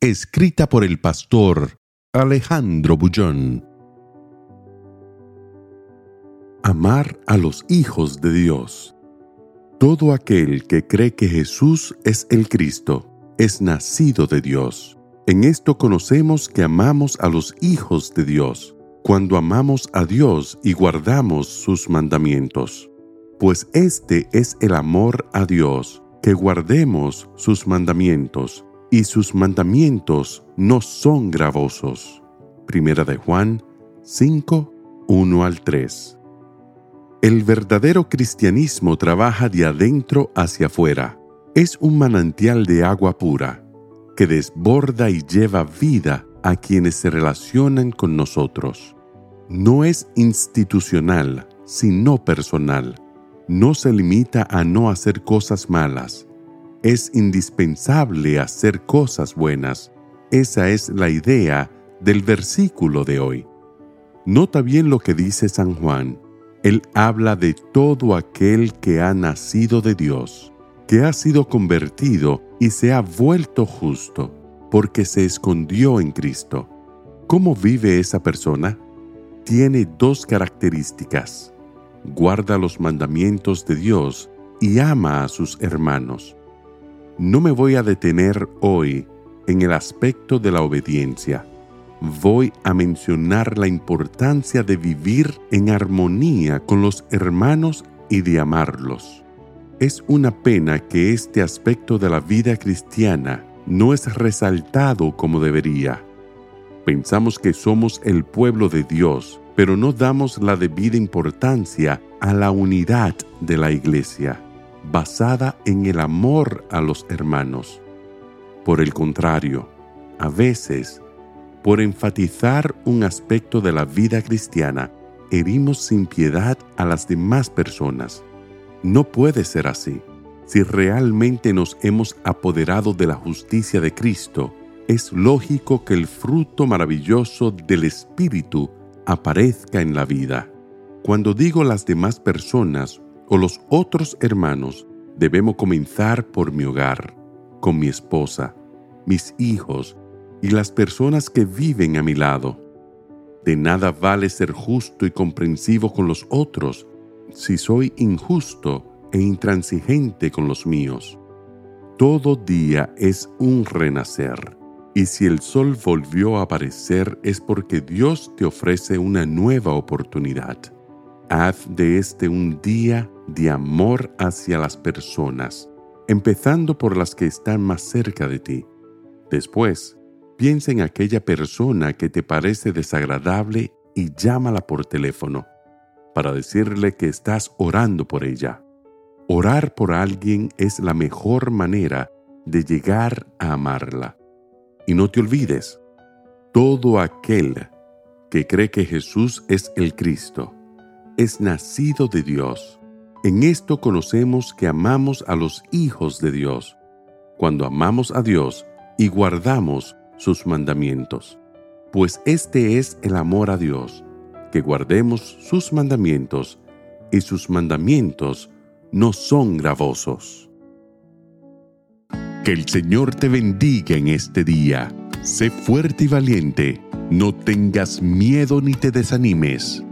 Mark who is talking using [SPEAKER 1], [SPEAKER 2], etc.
[SPEAKER 1] Escrita por el pastor Alejandro Bullón. Amar a los hijos de Dios. Todo aquel que cree que Jesús es el Cristo es nacido de Dios. En esto conocemos que amamos a los hijos de Dios, cuando amamos a Dios y guardamos sus mandamientos. Pues este es el amor a Dios, que guardemos sus mandamientos, y sus mandamientos no son gravosos. Primera de Juan 5, 1 al 3. El verdadero cristianismo trabaja de adentro hacia afuera. Es un manantial de agua pura que desborda y lleva vida a quienes se relacionan con nosotros. No es institucional, sino personal. No se limita a no hacer cosas malas. Es indispensable hacer cosas buenas. Esa es la idea del versículo de hoy. Nota bien lo que dice San Juan. Él habla de todo aquel que ha nacido de Dios, que ha sido convertido y se ha vuelto justo, porque se escondió en Cristo. ¿Cómo vive esa persona? Tiene dos características. Guarda los mandamientos de Dios y ama a sus hermanos. No me voy a detener hoy en el aspecto de la obediencia. Voy a mencionar la importancia de vivir en armonía con los hermanos y de amarlos. Es una pena que este aspecto de la vida cristiana no es resaltado como debería. Pensamos que somos el pueblo de Dios, pero no damos la debida importancia a la unidad de la iglesia, basada en el amor a los hermanos. Por el contrario, a veces, por enfatizar un aspecto de la vida cristiana, herimos sin piedad a las demás personas no puede ser así. Si realmente nos hemos apoderado de la justicia de Cristo, es lógico que el fruto maravilloso del Espíritu aparezca en la vida. Cuando digo las demás personas o los otros hermanos, debemos comenzar por mi hogar, con mi esposa, mis hijos y las personas que viven a mi lado. De nada vale ser justo y comprensivo con los otros si soy injusto e intransigente con los míos. Todo día es un renacer, y si el sol volvió a aparecer es porque Dios te ofrece una nueva oportunidad. Haz de este un día de amor hacia las personas, empezando por las que están más cerca de ti. Después, piensa en aquella persona que te parece desagradable y llámala por teléfono para decirle que estás orando por ella. Orar por alguien es la mejor manera de llegar a amarla. Y no te olvides, todo aquel que cree que Jesús es el Cristo, es nacido de Dios. En esto conocemos que amamos a los hijos de Dios, cuando amamos a Dios y guardamos sus mandamientos. Pues este es el amor a Dios, que guardemos sus mandamientos, y sus mandamientos no son gravosos. Que el Señor te bendiga en este día. Sé fuerte y valiente. No tengas miedo ni te desanimes,